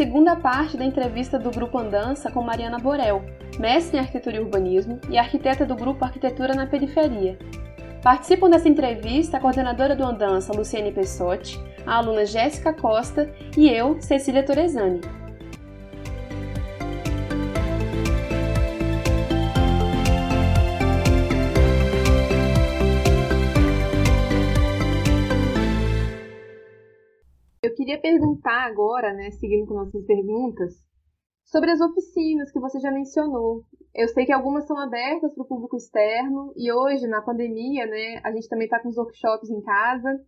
Segunda parte da entrevista do Grupo Andança com Mariana Borel, mestre em arquitetura e urbanismo e arquiteta do Grupo Arquitetura na Periferia. Participam dessa entrevista a coordenadora do Andança, Luciane Pessotti, a aluna Jéssica Costa e eu, Cecília Torezani. Perguntar agora, né, seguindo com nossas perguntas, sobre as oficinas que você já mencionou. Eu sei que algumas são abertas para o público externo e hoje, na pandemia, né, a gente também está com os workshops em casa.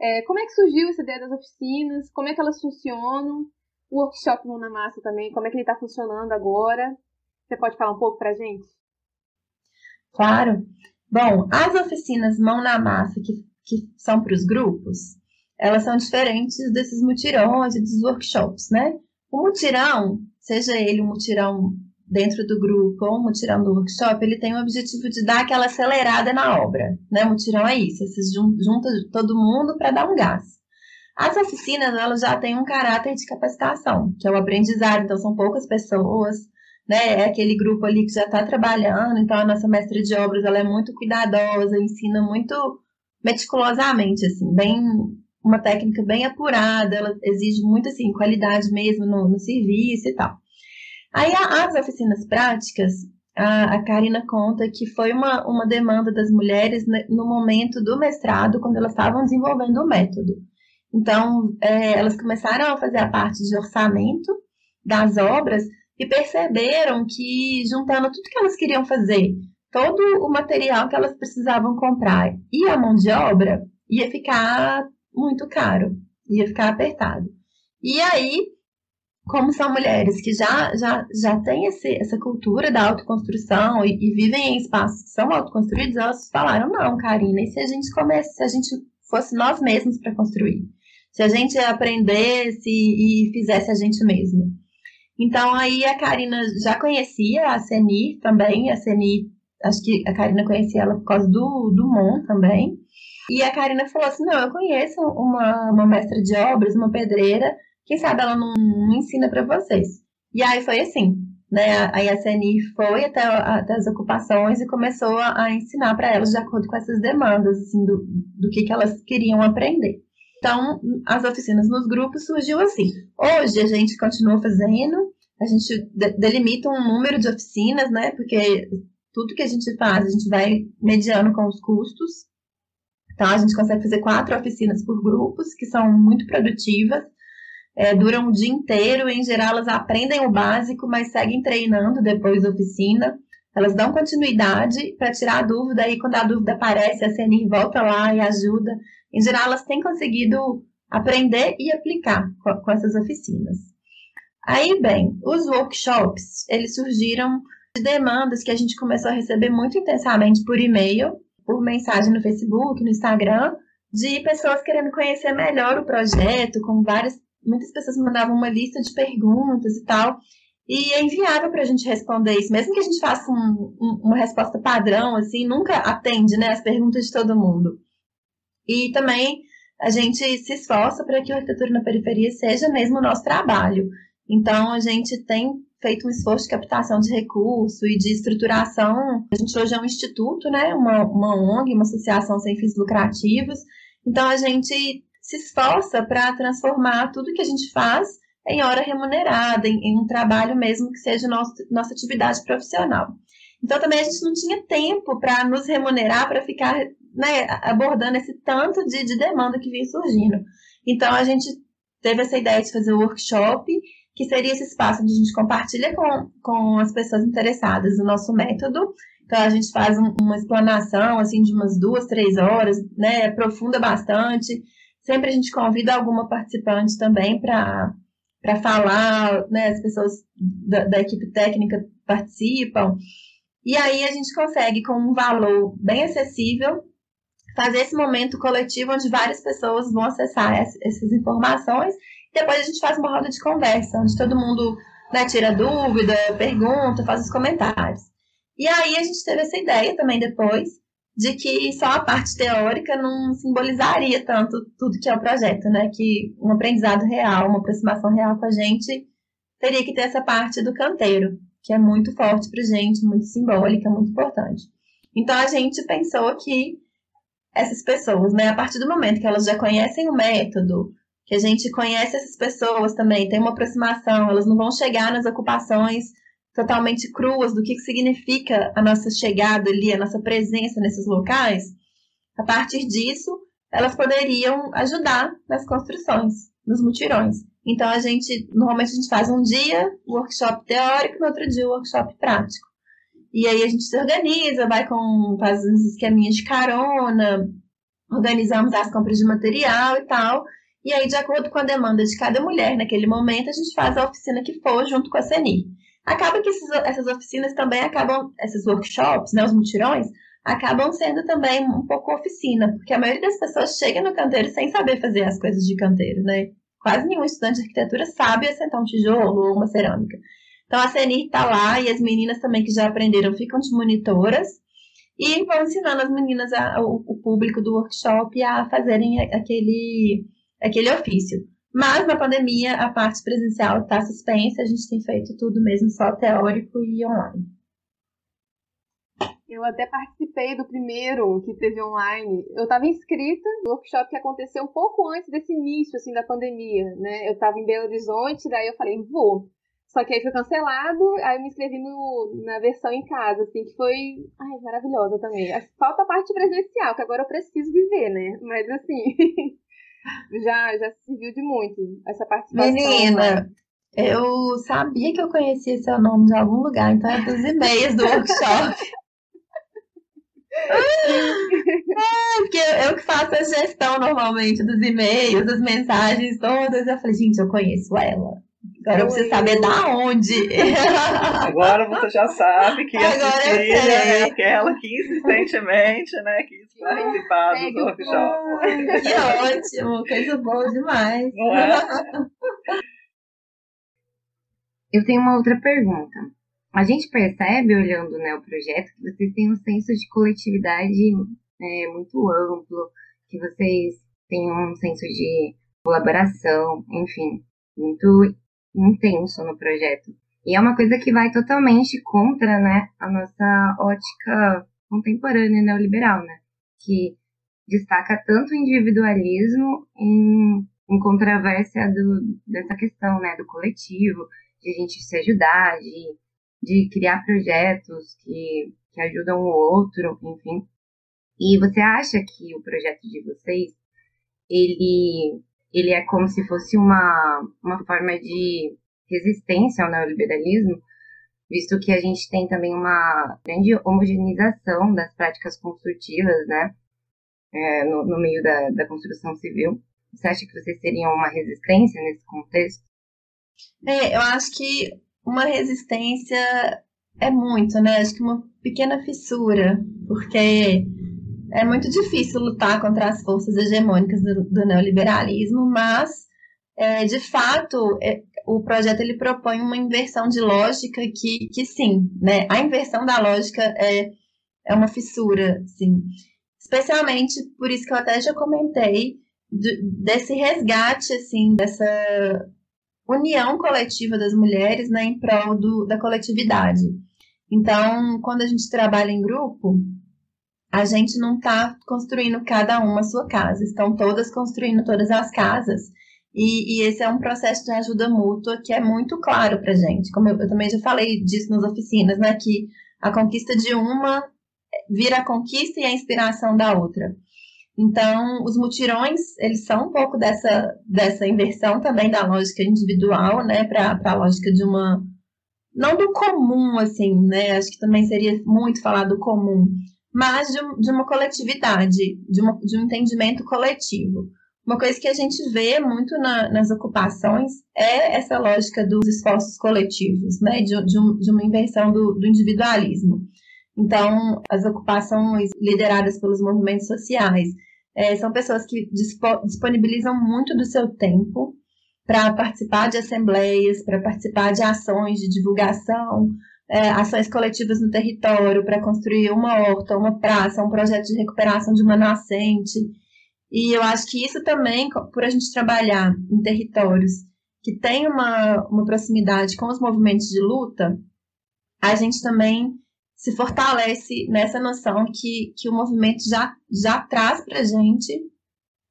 É, como é que surgiu essa ideia das oficinas? Como é que elas funcionam? O workshop Mão na Massa também, como é que ele está funcionando agora? Você pode falar um pouco para a gente? Claro. Bom, as oficinas Mão na Massa, que, que são para os grupos, elas são diferentes desses mutirões e dos workshops, né? O mutirão, seja ele um mutirão dentro do grupo ou um mutirão do workshop, ele tem o objetivo de dar aquela acelerada na obra, né? Mutirão é isso, você junta todo mundo para dar um gás. As oficinas, elas já têm um caráter de capacitação, que é o aprendizado, então são poucas pessoas, né? É aquele grupo ali que já está trabalhando, então a nossa mestre de obras, ela é muito cuidadosa, ensina muito meticulosamente, assim, bem uma técnica bem apurada, ela exige muito assim, qualidade mesmo no, no serviço e tal. Aí as oficinas práticas, a, a Karina conta que foi uma, uma demanda das mulheres no momento do mestrado, quando elas estavam desenvolvendo o método. Então, é, elas começaram a fazer a parte de orçamento das obras e perceberam que, juntando tudo que elas queriam fazer, todo o material que elas precisavam comprar e a mão de obra, ia ficar muito caro, ia ficar apertado. E aí, como são mulheres que já, já, já têm esse, essa cultura da autoconstrução e, e, vivem em espaços que são autoconstruídos, elas falaram, não, Karina, e se a gente comece, se a gente fosse nós mesmos para construir? Se a gente aprendesse e fizesse a gente mesmo? Então, aí a Karina já conhecia a Senir também, a Senir, acho que a Karina conhecia ela por causa do, do Mon também, e a Karina falou assim: não, eu conheço uma, uma mestra de obras, uma pedreira, quem sabe ela não, não ensina para vocês. E aí foi assim, né? A CNI foi até, até as ocupações e começou a, a ensinar para elas de acordo com essas demandas, assim, do, do que, que elas queriam aprender. Então, as oficinas nos grupos surgiu assim. Hoje a gente continua fazendo, a gente delimita um número de oficinas, né? Porque tudo que a gente faz, a gente vai mediando com os custos. Então, a gente consegue fazer quatro oficinas por grupos, que são muito produtivas, é, duram o dia inteiro, e, em geral elas aprendem o básico, mas seguem treinando depois da oficina. Elas dão continuidade para tirar a dúvida, e quando a dúvida aparece, a CNI volta lá e ajuda. Em geral, elas têm conseguido aprender e aplicar com, com essas oficinas. Aí, bem, os workshops, eles surgiram de demandas que a gente começou a receber muito intensamente por e-mail, por mensagem no Facebook, no Instagram, de pessoas querendo conhecer melhor o projeto, com várias, muitas pessoas mandavam uma lista de perguntas e tal, e é inviável para a gente responder isso, mesmo que a gente faça um, um, uma resposta padrão, assim, nunca atende, né, as perguntas de todo mundo. E também a gente se esforça para que a arquitetura na periferia seja mesmo o nosso trabalho. Então, a gente tem feito um esforço de captação de recurso e de estruturação. A gente hoje é um instituto, né? Uma, uma ONG, uma associação sem fins lucrativos. Então a gente se esforça para transformar tudo que a gente faz em hora remunerada, em, em um trabalho mesmo que seja nosso, nossa atividade profissional. Então também a gente não tinha tempo para nos remunerar, para ficar né, abordando esse tanto de, de demanda que vinha surgindo. Então a gente teve essa ideia de fazer o workshop que seria esse espaço onde a gente compartilha com, com as pessoas interessadas o nosso método. Então, a gente faz um, uma explanação, assim, de umas duas, três horas, né, aprofunda bastante. Sempre a gente convida alguma participante também para para falar, né, as pessoas da, da equipe técnica participam. E aí a gente consegue, com um valor bem acessível, fazer esse momento coletivo onde várias pessoas vão acessar essas informações depois a gente faz uma roda de conversa, onde todo mundo né, tira dúvida, pergunta, faz os comentários. E aí a gente teve essa ideia também depois de que só a parte teórica não simbolizaria tanto tudo que é o projeto, né? Que um aprendizado real, uma aproximação real com a gente teria que ter essa parte do canteiro, que é muito forte para gente, muito simbólica, muito importante. Então a gente pensou que essas pessoas, né, a partir do momento que elas já conhecem o método, a gente conhece essas pessoas também, tem uma aproximação, elas não vão chegar nas ocupações totalmente cruas do que significa a nossa chegada ali, a nossa presença nesses locais, a partir disso, elas poderiam ajudar nas construções, nos mutirões. Então, a gente, normalmente a gente faz um dia workshop teórico, no outro dia workshop prático. E aí a gente se organiza, vai com, faz uns esqueminhas de carona, organizamos as compras de material e tal. E aí, de acordo com a demanda de cada mulher naquele momento, a gente faz a oficina que for junto com a CENI. Acaba que esses, essas oficinas também acabam, esses workshops, né, os mutirões, acabam sendo também um pouco oficina, porque a maioria das pessoas chega no canteiro sem saber fazer as coisas de canteiro, né? Quase nenhum estudante de arquitetura sabe assentar um tijolo ou uma cerâmica. Então a CNI está lá e as meninas também que já aprenderam ficam de monitoras e vão ensinando as meninas, a, o, o público do workshop a fazerem aquele, aquele ofício. Mas na pandemia a parte presencial está suspensa, a gente tem feito tudo mesmo só teórico e online. Eu até participei do primeiro que teve online. Eu estava inscrita no workshop que aconteceu um pouco antes desse início assim da pandemia, né? Eu estava em Belo Horizonte, daí eu falei, vou. Só que aí foi cancelado, aí eu me inscrevi no, na versão em casa, assim, que foi ai, maravilhosa também. Falta a parte presencial, que agora eu preciso viver, né? Mas assim, já, já serviu de muito essa participação. Menina, eu sabia que eu conhecia seu nome de algum lugar, então é dos e-mails do workshop. é, porque eu que faço a gestão normalmente dos e-mails, das mensagens todas. Eu falei, gente, eu conheço ela. Agora você saber da onde. Agora você já sabe que a Cecília é aquela que insistentemente né, quis participar do workshop. Que ótimo, coisa boa demais. Não é? Eu tenho uma outra pergunta. A gente percebe, olhando né, o projeto, que vocês têm um senso de coletividade é, muito amplo, que vocês têm um senso de colaboração, enfim, muito intenso no projeto. E é uma coisa que vai totalmente contra, né, a nossa ótica contemporânea neoliberal, né, que destaca tanto o individualismo em, em controvérsia do, dessa questão, né, do coletivo, de a gente se ajudar, de, de criar projetos que, que ajudam o outro, enfim. E você acha que o projeto de vocês, ele ele é como se fosse uma, uma forma de resistência ao neoliberalismo, visto que a gente tem também uma grande homogeneização das práticas construtivas, né, é, no, no, meio da, da construção civil. Você acha que vocês teriam uma resistência nesse contexto? É, eu acho que uma resistência é muito, né? Acho que uma pequena fissura, porque é muito difícil lutar contra as forças hegemônicas do, do neoliberalismo, mas, é, de fato, é, o projeto ele propõe uma inversão de lógica que, que sim, né? A inversão da lógica é, é uma fissura, sim. Especialmente por isso que eu até já comentei de, desse resgate, assim, dessa união coletiva das mulheres né, em prol do, da coletividade. Então, quando a gente trabalha em grupo, a gente não está construindo cada uma a sua casa, estão todas construindo todas as casas. E, e, esse é um processo de ajuda mútua que é muito claro para gente. Como eu, eu, também já falei disso nas oficinas, né? Que a conquista de uma vira a conquista e a inspiração da outra. Então, os mutirões, eles são um pouco dessa, dessa inversão também da lógica individual, né? Para a lógica de uma. Não do comum, assim, né? Acho que também seria muito falar do comum, mas de, de uma coletividade, de, uma, de um entendimento coletivo. Uma coisa que a gente vê muito na, nas ocupações é essa lógica dos esforços coletivos, né? de, de, um, de uma inversão do, do individualismo. Então, as ocupações lideradas pelos movimentos sociais é, são pessoas que disponibilizam muito do seu tempo para participar de assembleias, para participar de ações de divulgação, é, ações coletivas no território para construir uma horta, uma praça, um projeto de recuperação de uma nascente. E eu acho que isso também, por a gente trabalhar em territórios que têm uma, uma proximidade com os movimentos de luta, a gente também se fortalece nessa noção que, que o movimento já, já traz para a gente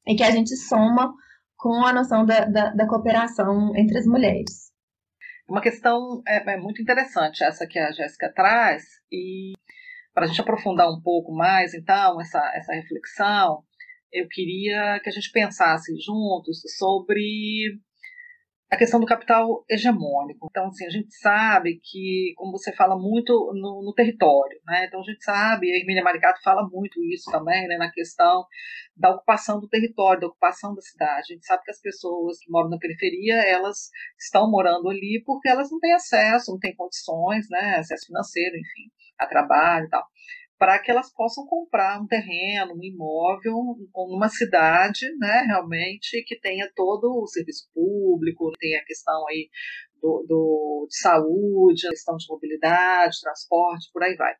e que a gente soma com a noção da, da, da cooperação entre as mulheres. Uma questão é, é muito interessante essa que a Jéssica traz, e para a gente aprofundar um pouco mais, então, essa, essa reflexão, eu queria que a gente pensasse juntos sobre a questão do capital hegemônico. Então, assim, a gente sabe que, como você fala muito no, no território, né? Então, a gente sabe, a Emília Maricato fala muito isso também, né, na questão da ocupação do território, da ocupação da cidade. A gente sabe que as pessoas que moram na periferia, elas estão morando ali porque elas não têm acesso, não têm condições, né, acesso financeiro, enfim, a trabalho e tal para que elas possam comprar um terreno, um imóvel, numa cidade, né, realmente, que tenha todo o serviço público, tem a questão aí do, do, de saúde, a questão de mobilidade, transporte, por aí vai.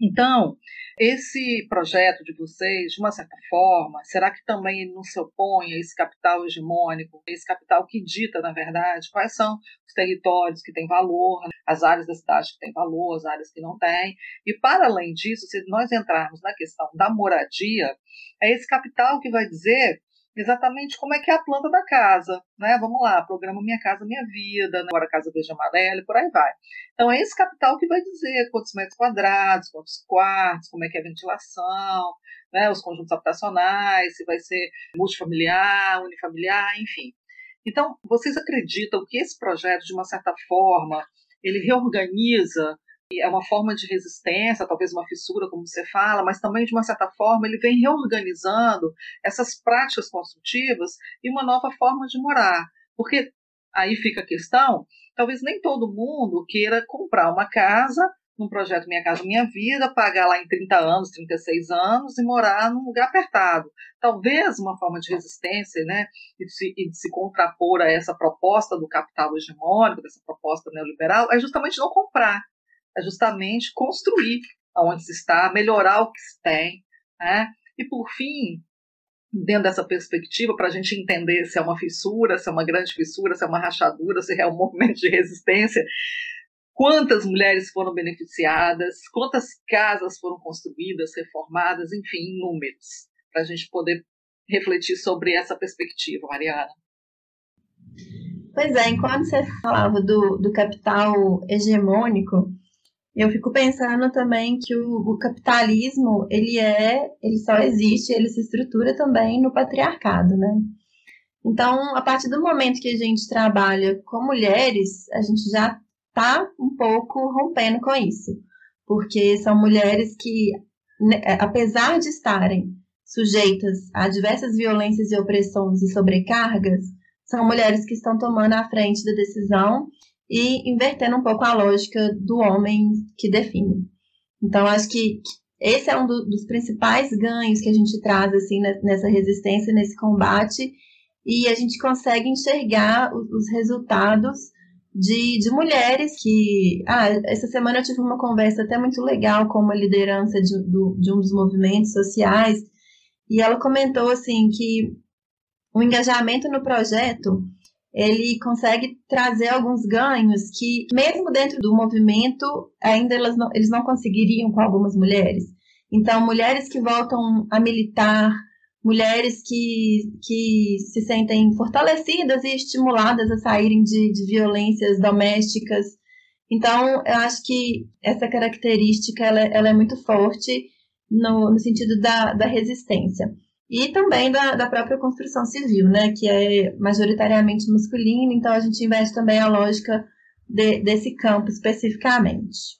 Então, esse projeto de vocês, de uma certa forma, será que também não se opõe a esse capital hegemônico, esse capital que dita, na verdade, quais são os territórios que têm valor, as áreas da cidade que têm valor, as áreas que não têm? E, para além disso, se nós entrarmos na questão da moradia, é esse capital que vai dizer exatamente como é que é a planta da casa, né? Vamos lá, programa Minha Casa Minha Vida, né? agora Casa Verde Amarela e por aí vai. Então é esse capital que vai dizer quantos metros quadrados, quantos quartos, como é que é a ventilação, né? os conjuntos habitacionais, se vai ser multifamiliar, unifamiliar, enfim. Então, vocês acreditam que esse projeto, de uma certa forma, ele reorganiza é uma forma de resistência, talvez uma fissura, como você fala, mas também, de uma certa forma, ele vem reorganizando essas práticas construtivas e uma nova forma de morar. Porque aí fica a questão: talvez nem todo mundo queira comprar uma casa num projeto Minha Casa Minha Vida, pagar lá em 30 anos, 36 anos e morar num lugar apertado. Talvez uma forma de resistência né, e, de se, e de se contrapor a essa proposta do capital hegemônico, dessa proposta neoliberal, é justamente não comprar é justamente construir aonde se está, melhorar o que se tem, né? E por fim, dentro dessa perspectiva, para a gente entender se é uma fissura, se é uma grande fissura, se é uma rachadura, se é um movimento de resistência, quantas mulheres foram beneficiadas, quantas casas foram construídas, reformadas, enfim, números, para a gente poder refletir sobre essa perspectiva, Mariana. Pois é, enquanto você falava do, do capital hegemônico, eu fico pensando também que o, o, capitalismo, ele é, ele só existe, ele se estrutura também no patriarcado, né? Então, a partir do momento que a gente trabalha com mulheres, a gente já está um pouco rompendo com isso, porque são mulheres que, né, apesar de estarem sujeitas a diversas violências e opressões e sobrecargas, são mulheres que estão tomando a frente da decisão e invertendo um pouco a lógica do homem que define. Então, acho que esse é um do, dos principais ganhos que a gente traz assim nessa resistência, nesse combate, e a gente consegue enxergar os, os resultados de, de, mulheres que. Ah, essa semana eu tive uma conversa até muito legal com uma liderança de, do, de um dos movimentos sociais, e ela comentou assim que o engajamento no projeto ele consegue trazer alguns ganhos que, mesmo dentro do movimento, ainda elas não, eles não conseguiriam com algumas mulheres. Então, mulheres que voltam a militar, mulheres que, que se sentem fortalecidas e estimuladas a saírem de, de violências domésticas. Então, eu acho que essa característica ela, ela é muito forte no, no sentido da, da resistência e também da, da própria construção civil, né, que é majoritariamente masculina, então a gente investe também a lógica de, desse campo especificamente.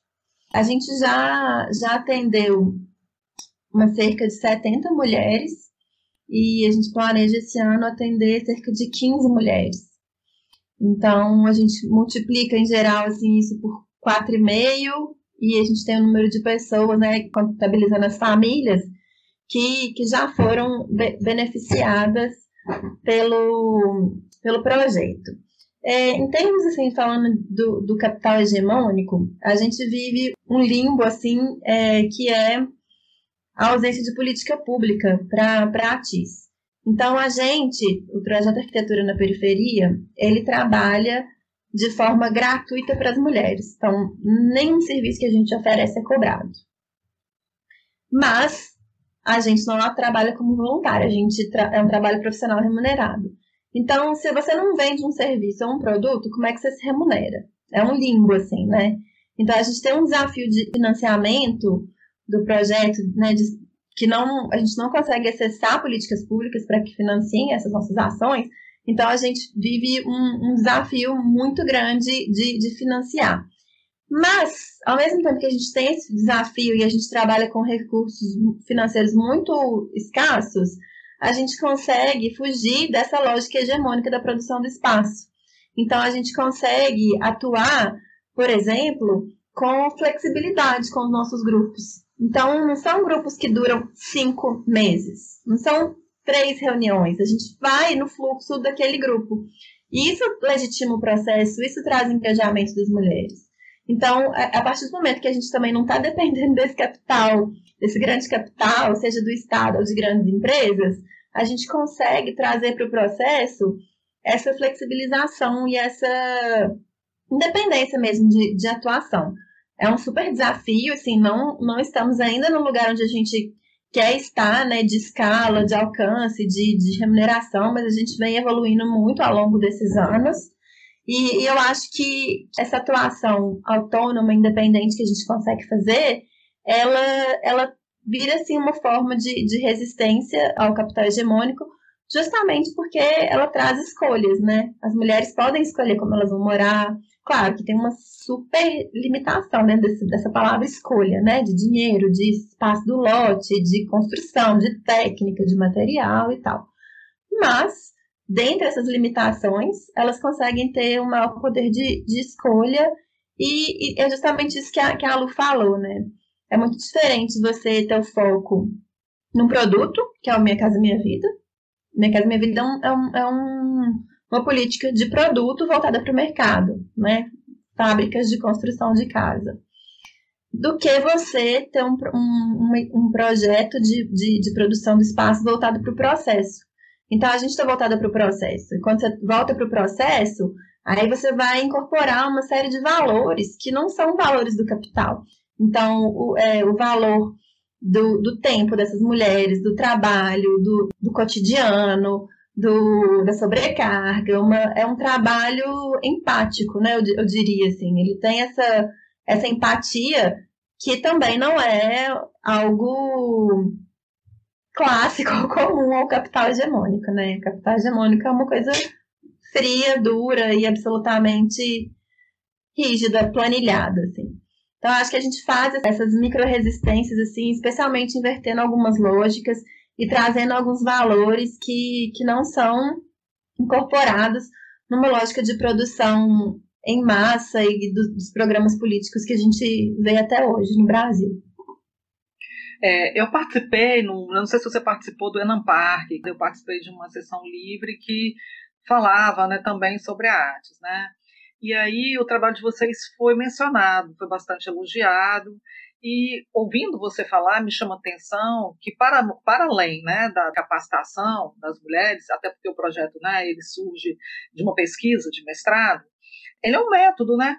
A gente já, já atendeu uma cerca de 70 mulheres e a gente planeja esse ano atender cerca de 15 mulheres. Então a gente multiplica em geral assim isso por 4,5 e a gente tem um número de pessoas, né, contabilizando as famílias, que, que já foram be beneficiadas pelo, pelo projeto. É, em termos, assim, falando do, do capital hegemônico, a gente vive um limbo, assim, é, que é a ausência de política pública para ATIS. Então, a gente, o Projeto Arquitetura na Periferia, ele trabalha de forma gratuita para as mulheres. Então, nenhum serviço que a gente oferece é cobrado. Mas, a gente não trabalha como voluntária, a gente é um trabalho profissional remunerado. Então, se você não vende um serviço ou um produto, como é que você se remunera? É um limbo, assim, né? Então, a gente tem um desafio de financiamento do projeto, né, de, que não, a gente não consegue acessar políticas públicas para que financiem essas nossas ações, então a gente vive um, um desafio muito grande de, de financiar. Mas, ao mesmo tempo que a gente tem esse desafio e a gente trabalha com recursos financeiros muito escassos, a gente consegue fugir dessa lógica hegemônica da produção do espaço. Então, a gente consegue atuar, por exemplo, com flexibilidade com os nossos grupos. Então, não são grupos que duram cinco meses, não são três reuniões, a gente vai no fluxo daquele grupo. E isso legitima o processo, isso traz engajamento das mulheres. Então, a partir do momento que a gente também não está dependendo desse capital, desse grande capital, seja do Estado ou de grandes empresas, a gente consegue trazer para o processo essa flexibilização e essa independência mesmo de, de atuação é um super desafio, assim, não, não estamos ainda no lugar onde a gente quer estar, né, de escala, de alcance, de, de remuneração, mas a gente vem evoluindo muito ao longo desses anos. E, eu acho que essa atuação autônoma, independente que a gente consegue fazer, ela, ela vira assim uma forma de, de resistência ao capital hegemônico, justamente porque ela traz escolhas, né? As mulheres podem escolher como elas vão morar, Claro que tem uma super limitação dentro desse, dessa palavra escolha, né? De dinheiro, de espaço do lote, de construção, de técnica, de material e tal. Mas, dentre essas limitações, elas conseguem ter um maior poder de, de escolha e, e, é justamente isso que a, que a Lu falou, né? É muito diferente você ter o foco num produto, que é o Minha Casa Minha Vida. Minha Casa Minha Vida é um, é um, é um uma política de produto voltada para o mercado, né? Fábricas de construção de casa. Do que você ter um, um, um projeto de, de, de, produção de espaço voltado para o processo. Então, a gente está voltada para o processo. E quando você volta para o processo, aí você vai incorporar uma série de valores que não são valores do capital. Então, o, é, o valor do, do tempo dessas mulheres, do trabalho, do, do cotidiano, do, da sobrecarga, uma, é um trabalho empático, né? Eu, eu diria assim. Ele tem essa, essa empatia que também não é algo clássico comum ao capital hegemônico, né? Capital hegemônico é uma coisa fria, dura e absolutamente rígida, planilhada, assim. Então, acho que a gente faz essas micro-resistências, assim, especialmente invertendo algumas lógicas e trazendo alguns valores que, que não são incorporados numa lógica de produção em massa e do, dos programas políticos que a gente vê até hoje no Brasil. É, eu participei, no, não sei se você participou do Enam Park, eu participei de uma sessão livre que falava né, também sobre artes, né? E aí o trabalho de vocês foi mencionado, foi bastante elogiado, e ouvindo você falar, me chama a atenção que, para, para além né, da capacitação das mulheres, até porque o projeto né, ele surge de uma pesquisa de mestrado, ele é um método, né?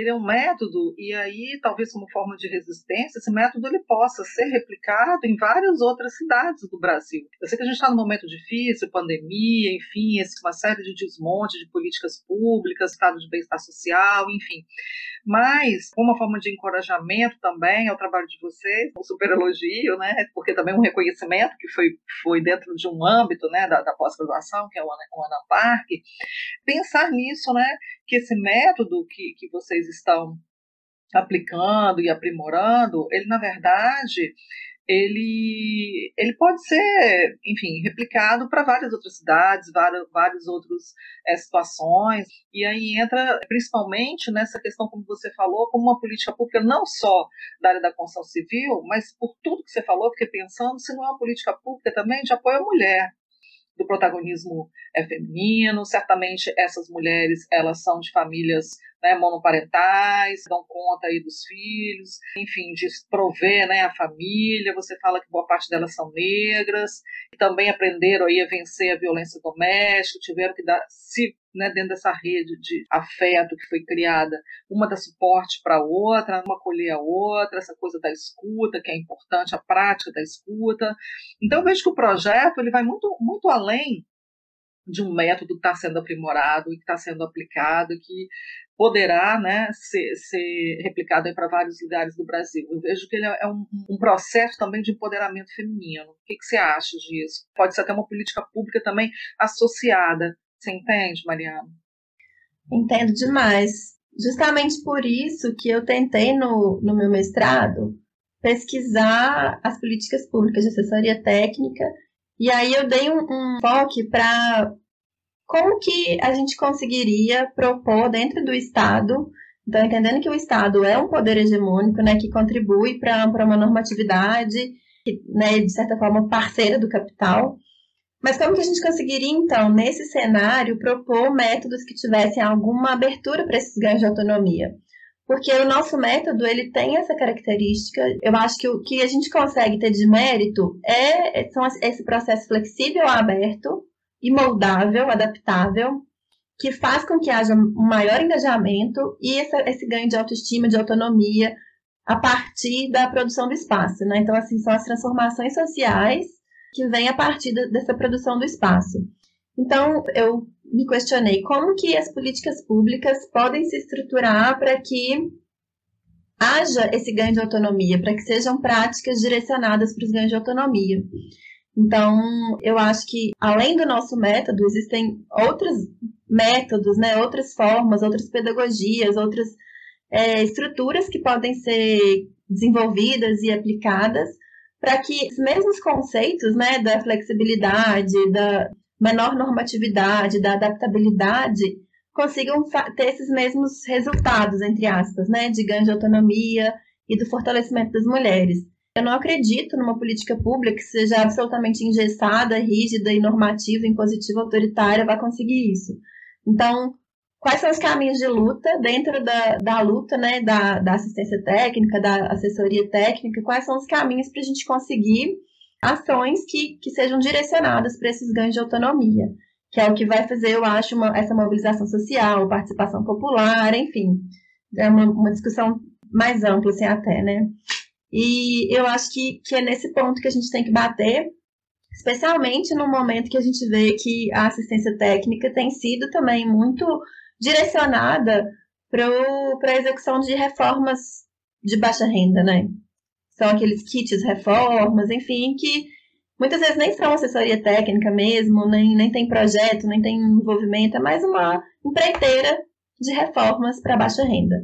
Ele é um método, e aí, talvez como forma de resistência, esse método ele possa ser replicado em várias outras cidades do Brasil. Eu sei que a gente está num momento difícil, pandemia, enfim, uma série de desmonte de políticas públicas, estado de bem-estar social, enfim mas uma forma de encorajamento também ao trabalho de vocês, um super elogio, né? Porque também um reconhecimento que foi, foi dentro de um âmbito, né, da, da pós-graduação, que é o, o Anapark, pensar nisso, né? Que esse método que, que vocês estão aplicando e aprimorando, ele na verdade ele, ele pode ser, enfim, replicado para várias outras cidades, várias, várias outras é, situações, e aí entra principalmente nessa questão, como você falou, como uma política pública não só da área da construção civil, mas por tudo que você falou, porque pensando se não é uma política pública também de apoio à mulher. Do protagonismo é, feminino. Certamente essas mulheres elas são de famílias né, monoparentais, dão conta aí dos filhos, enfim, de prover né, a família. Você fala que boa parte delas são negras, também aprenderam aí a vencer a violência doméstica, tiveram que dar, se né, dentro dessa rede de afeto que foi criada, uma dá suporte para outra, uma acolher a outra, essa coisa da escuta, que é importante, a prática da escuta. Então, eu vejo que o projeto ele vai muito, muito além de um método que está sendo aprimorado e que está sendo aplicado, que poderá né, ser, ser replicado para vários lugares do Brasil. Eu vejo que ele é um, um processo também de empoderamento feminino. O que, que, você acha disso? Pode ser até uma política pública também associada. Você entende, Mariana? Entendo demais. Justamente por isso que eu tentei no, no meu mestrado pesquisar as políticas públicas de assessoria técnica e aí eu dei um, um foco para como que a gente conseguiria propor dentro do Estado, então entendendo que o Estado é um poder hegemônico, né, que contribui para uma normatividade, né, de certa forma parceira do capital, mas como que a gente conseguiria, então, nesse cenário, propor métodos que tivessem alguma abertura para esses ganhos de autonomia? Porque o nosso método, ele tem essa característica. Eu acho que o que a gente consegue ter de mérito é são esse processo flexível, aberto e moldável, adaptável, que faz com que haja um maior engajamento e essa, esse ganho de autoestima, de autonomia, a partir da produção do espaço. Né? Então, assim, são as transformações sociais que vêm a partir dessa produção do espaço. Então, eu me questionei como que as políticas públicas podem se estruturar para que haja esse ganho de autonomia, para que sejam práticas direcionadas para os ganhos de autonomia. Então, eu acho que além do nosso método, existem outros métodos, né, outras formas, outras pedagogias, outras é, estruturas que podem ser desenvolvidas e aplicadas para que os mesmos conceitos né, da flexibilidade, da menor normatividade, da adaptabilidade, consigam ter esses mesmos resultados, entre aspas, né, de ganho de autonomia e do fortalecimento das mulheres. Eu não acredito numa política pública que seja absolutamente engessada, rígida e normativa, impositiva, autoritária, vai conseguir isso. Então, quais são os caminhos de luta dentro da, da luta, né, da, da assistência técnica, da assessoria técnica, quais são os caminhos para a gente conseguir ações que, que sejam direcionadas para esses ganhos de autonomia, que é o que vai fazer, eu acho, uma, essa mobilização social, participação popular, enfim, é uma, uma discussão mais ampla, assim, até, né? E eu acho que, que é nesse ponto que a gente tem que bater, especialmente no momento que a gente vê que a assistência técnica tem sido também muito direcionada para a execução de reformas de baixa renda, né? são aqueles kits reformas, enfim, que muitas vezes nem são assessoria técnica mesmo, nem, nem tem projeto, nem tem envolvimento, é mais uma empreiteira de reformas para baixa renda.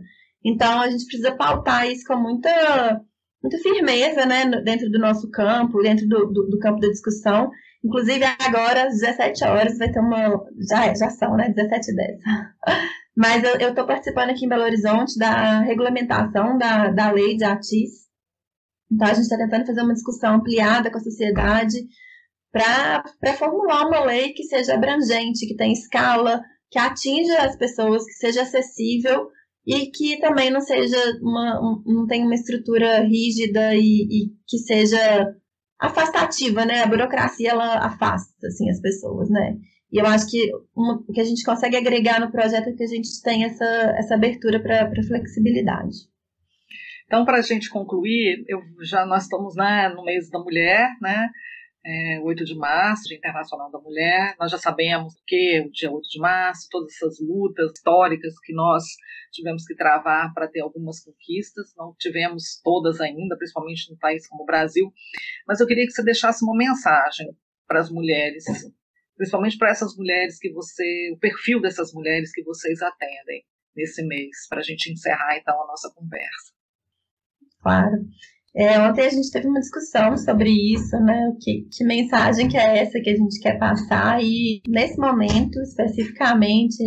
Então, a gente precisa pautar isso com muita, muita firmeza, né, dentro do nosso campo, dentro do, do, do campo da discussão. Inclusive, agora, às 17 horas, vai ter uma. Já, já são, né? 17 e 10. Mas eu estou participando aqui em Belo Horizonte da regulamentação da, da lei de ATIS, então, a gente está tentando fazer uma discussão ampliada com a sociedade para formular uma lei que seja abrangente, que tenha escala, que atinja as pessoas, que seja acessível e que também não seja uma, um, não tenha uma estrutura rígida e, e, que seja afastativa, né? A burocracia ela afasta assim as pessoas, né? E eu acho que uma, o que a gente consegue agregar no projeto é que a gente tem essa, essa abertura para flexibilidade. Então, para a gente concluir, eu, já nós estamos né, no mês da mulher, né? É, 8 de março, Dia Internacional da Mulher. Nós já sabemos que o dia 8 de março, todas essas lutas históricas que nós tivemos que travar para ter algumas conquistas. Não tivemos todas ainda, principalmente no país como o Brasil. Mas eu queria que você deixasse uma mensagem para as mulheres, principalmente para essas mulheres que você, o perfil dessas mulheres que vocês atendem nesse mês, para a gente encerrar então a nossa conversa. Claro. É, ontem a gente teve uma discussão sobre isso, né? Que, que mensagem que é essa que a gente quer passar e nesse momento especificamente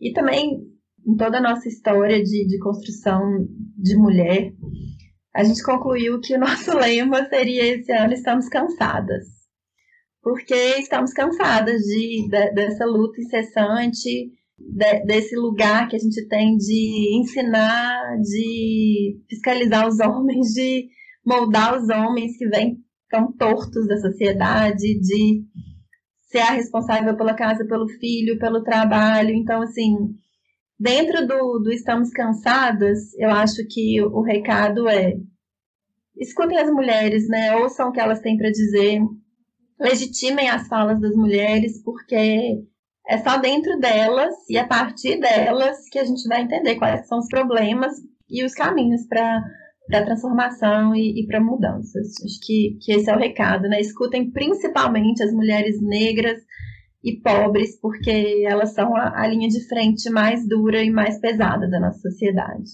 e também em toda a nossa história de, de construção de mulher, a gente concluiu que o nosso lema seria esse ano estamos cansadas. porque estamos cansadas de, de dessa luta incessante, de, desse lugar que a gente tem de ensinar, de fiscalizar os homens, de moldar os homens que vêm tão tortos da sociedade, de ser a responsável pela casa, pelo filho, pelo trabalho. Então, assim, dentro do, do Estamos Cansadas, eu acho que o, o recado é escutem as mulheres, né? Ouçam o que elas têm para dizer, legitimem as falas das mulheres, porque é só dentro delas e a partir delas que a gente vai entender quais são os problemas e os caminhos para para transformação e, e para mudanças. Acho que, que esse é o recado, né? Escutem principalmente as mulheres negras e pobres, porque elas são a, a linha de frente mais dura e mais pesada da nossa sociedade.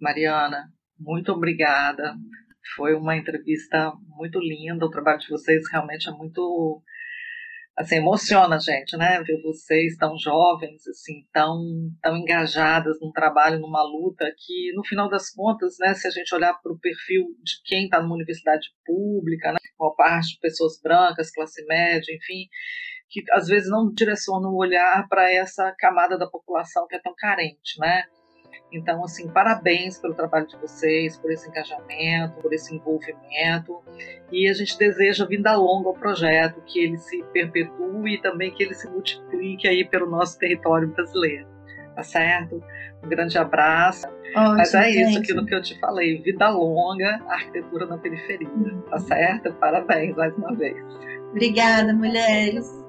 Mariana, muito obrigada. Foi uma entrevista muito linda. O trabalho de vocês realmente é muito assim, emociona a gente, né? Ver vocês tão jovens, assim, tão, tão engajadas num trabalho, numa luta, que no final das contas, né, se a gente olhar para o perfil de quem está numa universidade pública, né, uma parte de pessoas brancas, classe média, enfim, que às vezes não direcionam o olhar para essa camada da população que é tão carente, né? Então, assim, parabéns pelo trabalho de vocês, por esse engajamento, por esse envolvimento. E a gente deseja vida longa ao projeto, que ele se perpetue e também que ele se multiplique aí pelo nosso território brasileiro. Tá certo? Um grande abraço. Ótimo, Mas é isso, aquilo que eu te falei, vida longa, arquitetura na periferia. Tá certo? Parabéns mais uma vez. Obrigada, mulheres.